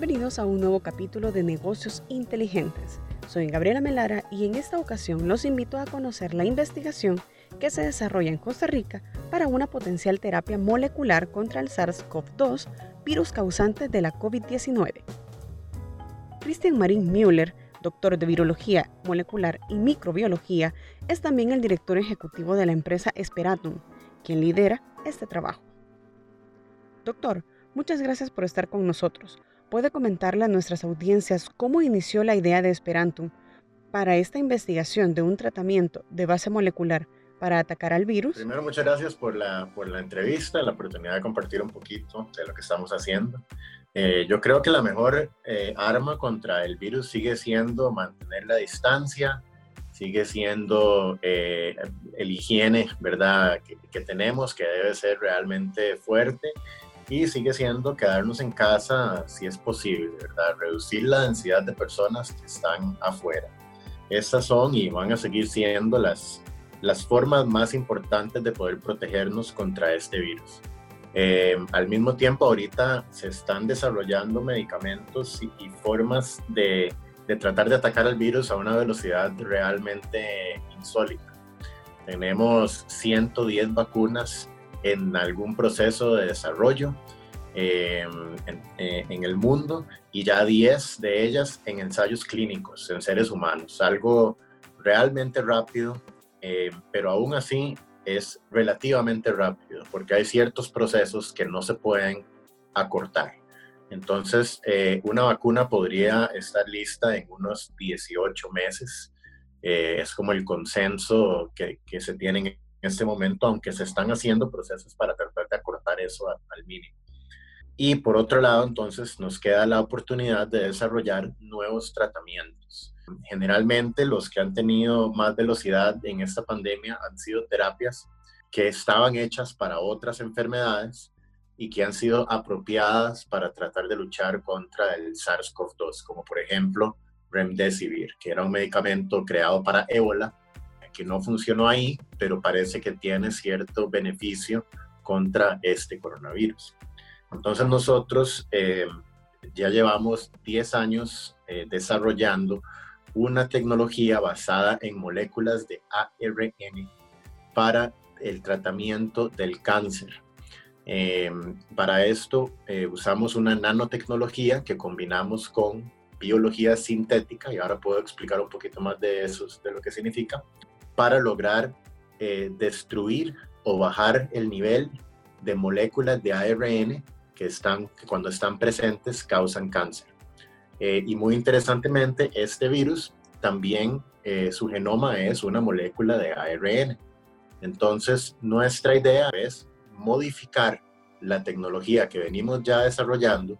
Bienvenidos a un nuevo capítulo de Negocios Inteligentes. Soy Gabriela Melara y en esta ocasión los invito a conocer la investigación que se desarrolla en Costa Rica para una potencial terapia molecular contra el SARS-CoV-2, virus causante de la COVID-19. Christian Marín Müller, doctor de virología molecular y microbiología, es también el director ejecutivo de la empresa Esperatum, quien lidera este trabajo. Doctor, muchas gracias por estar con nosotros puede comentarle a nuestras audiencias cómo inició la idea de Esperantum para esta investigación de un tratamiento de base molecular para atacar al virus? Primero, muchas gracias por la, por la entrevista, la oportunidad de compartir un poquito de lo que estamos haciendo. Eh, yo creo que la mejor eh, arma contra el virus sigue siendo mantener la distancia, sigue siendo eh, el higiene, ¿verdad?, que, que tenemos, que debe ser realmente fuerte y sigue siendo quedarnos en casa si es posible, ¿verdad? Reducir la densidad de personas que están afuera. Estas son y van a seguir siendo las, las formas más importantes de poder protegernos contra este virus. Eh, al mismo tiempo, ahorita se están desarrollando medicamentos y, y formas de, de, tratar de atacar al virus a una velocidad realmente insólita. Tenemos 110 vacunas en algún proceso de desarrollo eh, eh, en, el mundo y ya 10 de ellas en ensayos clínicos en seres humanos. Algo realmente rápido, eh, pero aún así es relativamente rápido porque hay ciertos procesos que no se pueden acortar. Entonces, una vacuna podría estar lista en unos 18 meses. es como el consenso que, que se tiene en este momento, aunque se están haciendo procesos para tratar de acortar eso al mínimo. Y por otro lado, entonces nos queda la oportunidad de desarrollar nuevos tratamientos. Generalmente los que han tenido más velocidad en esta pandemia han sido terapias que estaban hechas para otras enfermedades y que han sido apropiadas para tratar de luchar contra el SARS-CoV-2, como por ejemplo Remdesivir, que era un medicamento creado para ébola que no funcionó ahí, pero parece que tiene cierto beneficio contra este coronavirus. Entonces nosotros eh, ya llevamos 10 años eh, desarrollando una tecnología basada en moléculas de ARN para el tratamiento del cáncer. Eh, para esto usamos una nanotecnología que combinamos con biología sintética, y ahora puedo explicar un poquito más de eso, de lo que significa, para lograr eh, destruir o bajar el nivel de moléculas de ARN que, están, que cuando están presentes causan cáncer. Eh, y muy interesantemente, este virus también, eh, su genoma es una molécula de ARN. Entonces, nuestra idea es modificar la tecnología que venimos ya desarrollando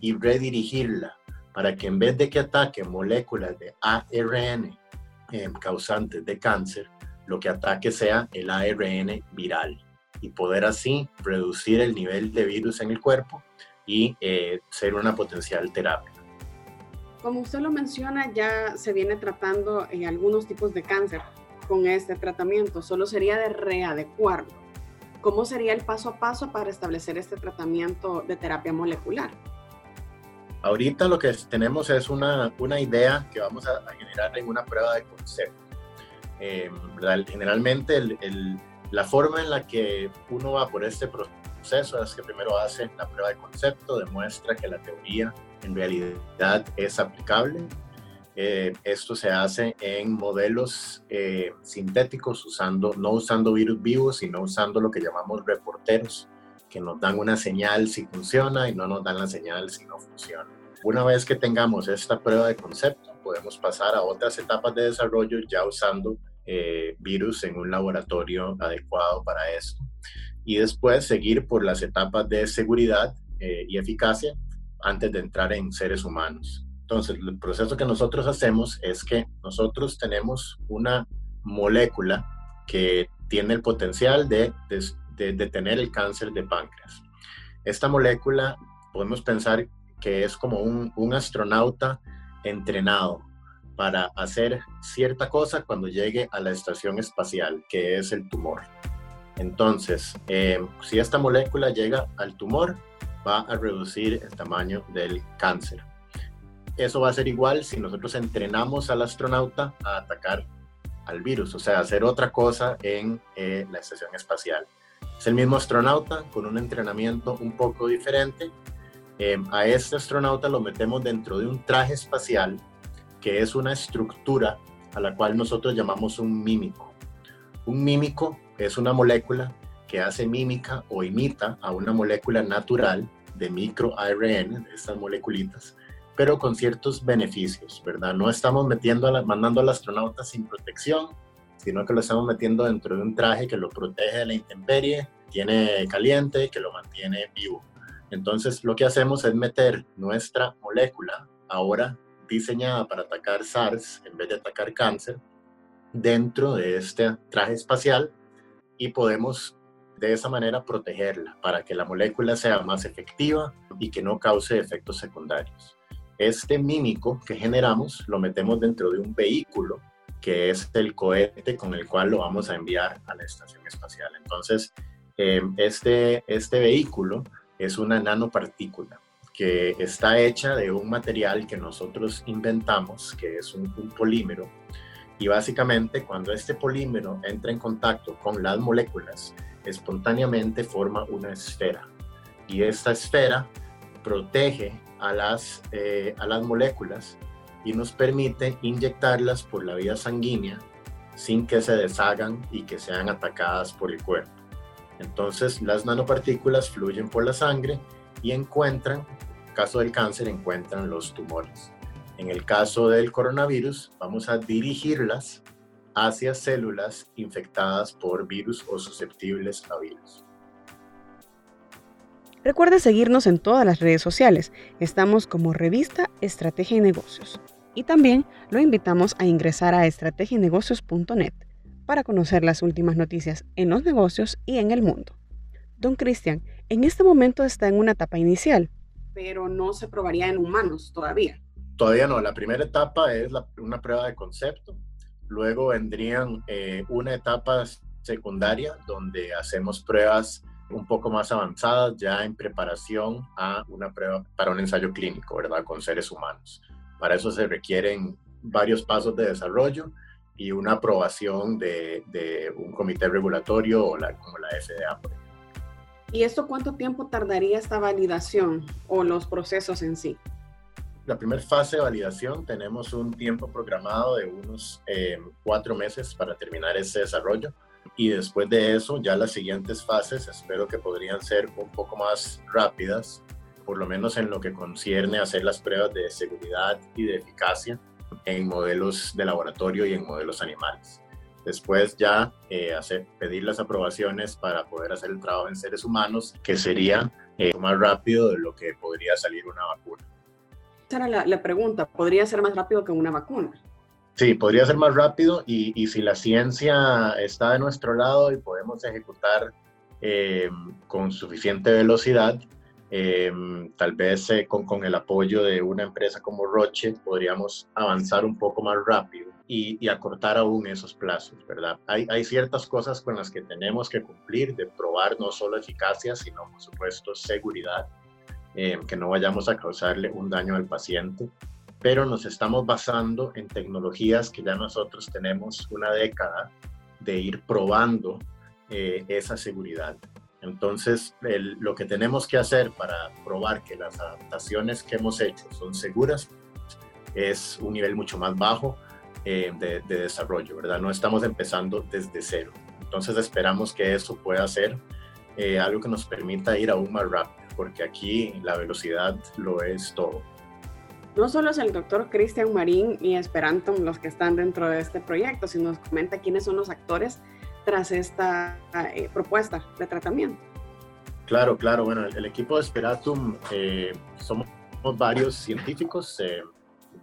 y redirigirla para que en vez de que ataque moléculas de ARN eh, causantes de cáncer, lo que ataque sea el ARN viral y poder así reducir el nivel de virus en el cuerpo y eh, ser una potencial terapia. Como usted lo menciona, ya se viene tratando en algunos tipos de cáncer con este tratamiento, solo sería de readecuarlo. ¿Cómo sería el paso a paso para establecer este tratamiento de terapia molecular? Ahorita lo que tenemos es una, una idea que vamos a, generar en una prueba de concepto. Eh, generalmente el, la forma en la que uno va por este proceso es que primero hace la prueba de concepto, demuestra que la teoría en realidad es aplicable. Eh, esto se hace en modelos eh, sintéticos, usando, no usando virus vivos, sino usando lo que llamamos reporteros que nos dan una señal si funciona y no nos dan la señal si no funciona. Una vez que tengamos esta prueba de concepto, podemos pasar a otras etapas de desarrollo ya usando eh, virus en un laboratorio adecuado para esto. Y después seguir por las etapas de seguridad eh, y eficacia antes de entrar en seres humanos. Entonces, el proceso que nosotros hacemos es que nosotros tenemos una molécula que tiene el potencial de, de de detener el cáncer de páncreas. Esta molécula podemos pensar que es como un, astronauta entrenado para hacer cierta cosa cuando llegue a la estación espacial, que es el tumor. Entonces, eh, si esta molécula llega al tumor, va a reducir el tamaño del cáncer. Eso va a ser igual si nosotros entrenamos al astronauta a atacar al virus, o sea, hacer otra cosa en eh, la estación espacial. Es el mismo astronauta con un entrenamiento un poco diferente. Em, a este astronauta lo metemos dentro de un traje espacial que es una estructura a la cual nosotros llamamos un mímico. Un mímico es una molécula que hace mímica o imita a una molécula natural de microARN, de estas moleculitas, pero con ciertos beneficios, ¿verdad? No estamos metiendo mandando al astronauta sin protección, sino que lo estamos metiendo dentro de un traje que lo protege de la intemperie, tiene caliente, que lo mantiene vivo. Entonces, lo que hacemos es meter nuestra molécula, ahora diseñada para atacar SARS en vez de atacar cáncer, dentro de este traje espacial y podemos de esa manera protegerla para que la molécula sea más efectiva y que no cause efectos secundarios. Este mímico que generamos lo metemos dentro de un vehículo que es el cohete con el cual lo vamos a enviar a la estación espacial. Entonces, eh, este, este vehículo es una nanopartícula que está hecha de un material que nosotros inventamos, que es un, un polímero, y básicamente cuando este polímero entra en contacto con las moléculas, espontáneamente forma una esfera. Y esta esfera protege a las, eh, a las moléculas y nos permite inyectarlas por la vía sanguínea sin que se deshagan y que sean atacadas por el cuerpo. Entonces las nanopartículas fluyen por la sangre y encuentran, en caso del cáncer, encuentran los tumores. En el caso del coronavirus, vamos a dirigirlas hacia células infectadas por virus o susceptibles a virus. Recuerde seguirnos en todas las redes sociales. Estamos como revista Estrategia y Negocios. Y también lo invitamos a ingresar a estrategienegocios.net para conocer las últimas noticias en los negocios y en el mundo. Don Cristian, en este momento está en una etapa inicial, pero no se probaría en humanos todavía. Todavía no, la primera etapa es una prueba de concepto Luego vendrían eh, una etapa secundaria donde hacemos pruebas un poco más avanzadas ya en preparación a una prueba para un ensayo clínico, ¿verdad? Con seres humanos. Para eso se requieren varios pasos de desarrollo y una aprobación de, un comité regulatorio o la, como la FDA. ¿Y esto cuánto tiempo tardaría esta validación o los procesos en sí? la primera fase de validación tenemos un tiempo programado de unos eh, cuatro meses para terminar ese desarrollo y después de eso ya las siguientes fases espero que podrían ser un poco más rápidas, por lo menos en lo que concierne a hacer las pruebas de seguridad y de eficacia en modelos de laboratorio y en modelos animales. Después ya eh, hacer, pedir las aprobaciones para poder hacer el trabajo en seres humanos, que sería eh, más rápido de lo que podría salir una vacuna. Esa era la, pregunta, ¿podría ser más rápido que una vacuna? Sí, podría ser más rápido y, si la ciencia está de nuestro lado y podemos ejecutar eh, con suficiente velocidad, eh, tal vez eh, con, con, el apoyo de una empresa como Roche podríamos avanzar un poco más rápido y, y acortar aún esos plazos, ¿verdad? Hay, hay, ciertas cosas con las que tenemos que cumplir, de probar no solo eficacia, sino por supuesto seguridad. Eh, que no vayamos a causarle un daño al paciente, pero nos estamos basando en tecnologías que ya nosotros tenemos una década de ir probando eh, esa seguridad. Entonces, lo que tenemos que hacer para probar que las adaptaciones que hemos hecho son seguras es un nivel mucho más bajo eh, de, de, desarrollo, ¿verdad? No estamos empezando desde cero. Entonces, esperamos que eso pueda ser algo que nos permita ir aún más rápido porque aquí la velocidad lo es todo. No solo es el doctor Cristian Marín y Esperanto los que están dentro de este proyecto, sino nos comenta quiénes son los actores tras esta eh, propuesta de tratamiento. Claro, claro. Bueno, el, equipo de Esperatum eh, somos varios científicos,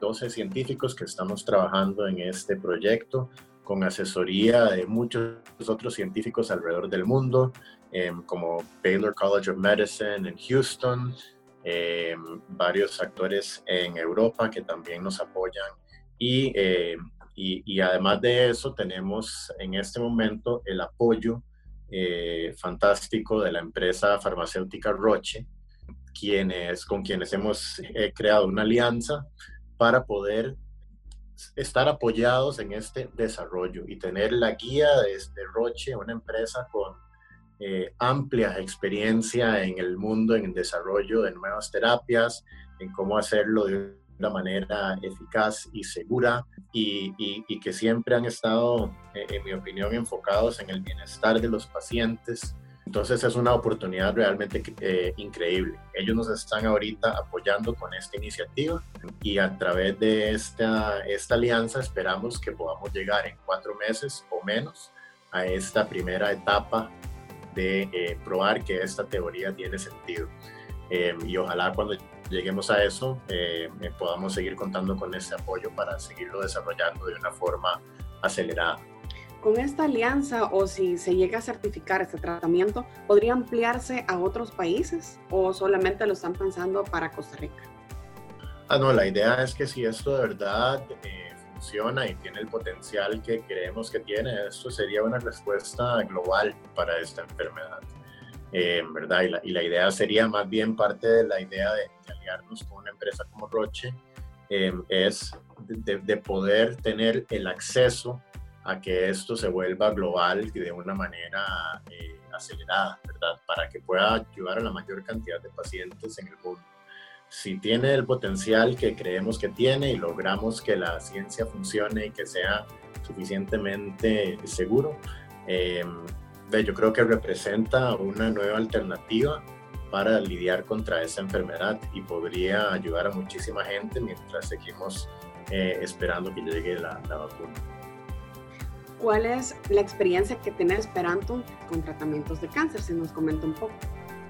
12 eh, científicos que estamos trabajando en este proyecto con asesoría de muchos otros científicos alrededor del mundo. Em, como Baylor College of Medicine en Houston, em, varios actores en Europa que también nos apoyan em, y, además de eso tenemos en este momento el apoyo eh, fantástico de la empresa farmacéutica Roche quienes, con quienes hemos eh, creado una alianza para poder estar apoyados en este desarrollo y tener la guía de, Roche, una empresa con eh, amplia experiencia en el mundo, en el desarrollo de nuevas terapias, en cómo hacerlo de una manera eficaz y segura y, que siempre han estado, eh, en mi opinión, enfocados en el bienestar de los pacientes. Entonces es una oportunidad realmente eh, increíble. Ellos nos están ahorita apoyando con esta iniciativa y a través de esta, esta alianza esperamos que podamos llegar en cuatro meses o menos a esta primera etapa de eh, probar que esta teoría tiene sentido. y ojalá cuando lleguemos a eso, eh, podamos seguir contando con este apoyo para seguirlo desarrollando de una forma acelerada. Con esta alianza o si se llega a certificar este tratamiento, ¿podría ampliarse a otros países o solamente lo están pensando para Costa Rica? Ah, no, la idea es que si esto de verdad eh, funciona y tiene el potencial que creemos que tiene, esto sería una respuesta global para esta enfermedad. Eh, ¿verdad? Y la, idea sería más bien parte de la idea de, aliarnos con una empresa como Roche, eh, es de, poder tener el acceso a que esto se vuelva global y de una manera eh, acelerada, ¿verdad? Para que pueda ayudar a la mayor cantidad de pacientes en el mundo. Si tiene el potencial que creemos que tiene y logramos que la ciencia funcione y que sea suficientemente seguro, eh, yo creo que representa una nueva alternativa para lidiar contra esa enfermedad y podría ayudar a muchísima gente mientras seguimos eh, esperando que llegue la, la, vacuna. ¿Cuál es la experiencia que tiene Esperanto con tratamientos de cáncer? Si nos comenta un poco.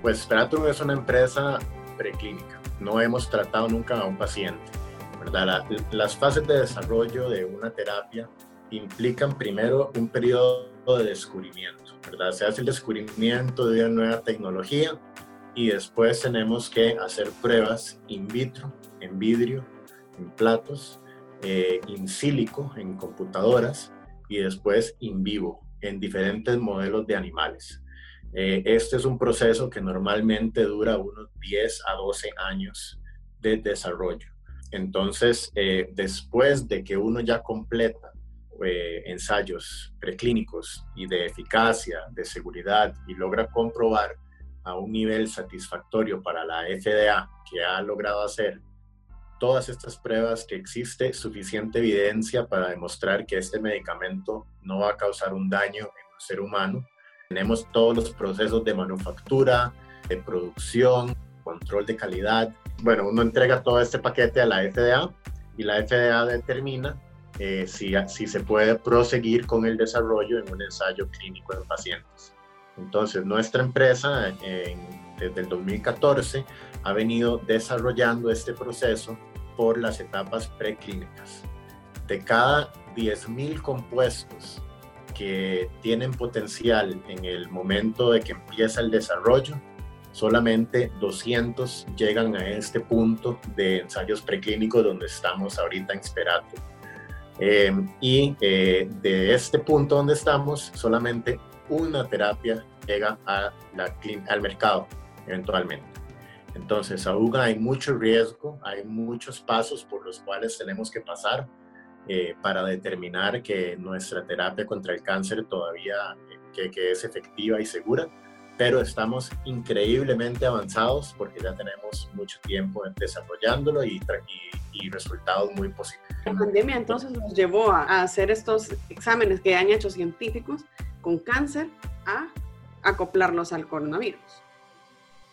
Pues Esperanto es una empresa preclínica. No hemos tratado nunca a un paciente. ¿verdad? las fases de desarrollo de una terapia implican primero un periodo de descubrimiento, ¿verdad? Se hace el descubrimiento de una nueva tecnología y después tenemos que hacer pruebas in vitro, en vidrio, en platos, eh, in sílico, en computadoras y después in vivo, en diferentes modelos de animales. Eh, este es un proceso que normalmente dura unos 10 a 12 años de desarrollo. Entonces, eh, después de que uno ya completa eh, ensayos preclínicos y de eficacia, de seguridad y logra comprobar a un nivel satisfactorio para la FDA que ha logrado hacer todas estas pruebas que existe suficiente evidencia para demostrar que este medicamento no va a causar un daño en un ser humano. Tenemos todos los procesos de manufactura, de producción, control de calidad. Bueno, uno entrega todo este paquete a la FDA y la FDA determina eh, si, si se puede proseguir con el desarrollo en un ensayo clínico en pacientes. Entonces, nuestra empresa desde el 2014 ha venido desarrollando este proceso por las etapas preclínicas. De cada 10.000 compuestos que tienen potencial en el momento de que empieza el desarrollo, solamente 200 llegan a este punto de ensayos preclínicos donde estamos ahorita en Sperato. Em, y eh, de este punto donde estamos, solamente una terapia llega a la, al mercado eventualmente. Entonces, aún hay mucho riesgo, hay muchos pasos por los cuales tenemos que pasar eh, para determinar que nuestra terapia contra el cáncer todavía que, que es efectiva y segura pero estamos increíblemente avanzados porque ya tenemos mucho tiempo desarrollándolo y, y, resultados muy positivos. La pandemia entonces nos llevó a hacer estos exámenes que han hecho científicos con cáncer a acoplarlos al coronavirus.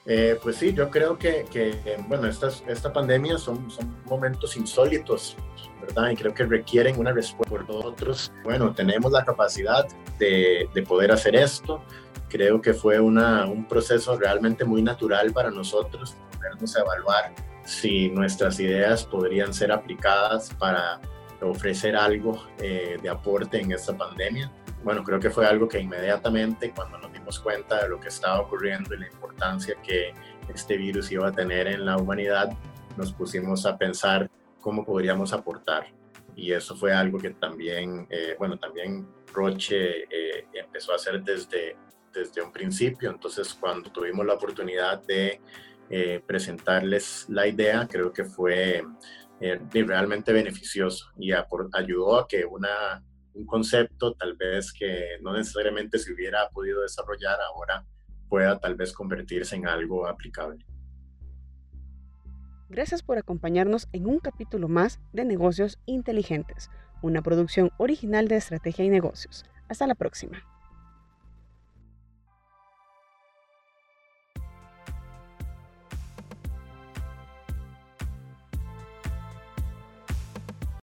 Eh, pues sí, yo creo que, que bueno, estas, esta pandemia son, son momentos insólitos, ¿verdad? Y creo que requieren una respuesta por nosotros. Bueno, tenemos la capacidad de, de poder hacer esto creo que fue una, un proceso realmente muy natural para nosotros, podernos evaluar si nuestras ideas podrían ser aplicadas para ofrecer algo eh, de aporte en esta pandemia. Bueno, creo que fue algo que inmediatamente cuando nos dimos cuenta de lo que estaba ocurriendo y la importancia que este virus iba a tener en la humanidad, nos pusimos a pensar cómo podríamos aportar. Y eso fue algo que también, eh, bueno, también Roche eh, empezó a hacer desde desde un principio. Entonces, cuando tuvimos la oportunidad de eh, presentarles la idea, creo que fue eh, realmente beneficioso y ayudó a que una, un concepto tal vez que no necesariamente se hubiera podido desarrollar ahora pueda tal vez convertirse en algo aplicable. Gracias por acompañarnos en un capítulo más de Negocios Inteligentes, una producción original de Estrategia y Negocios. Hasta la próxima.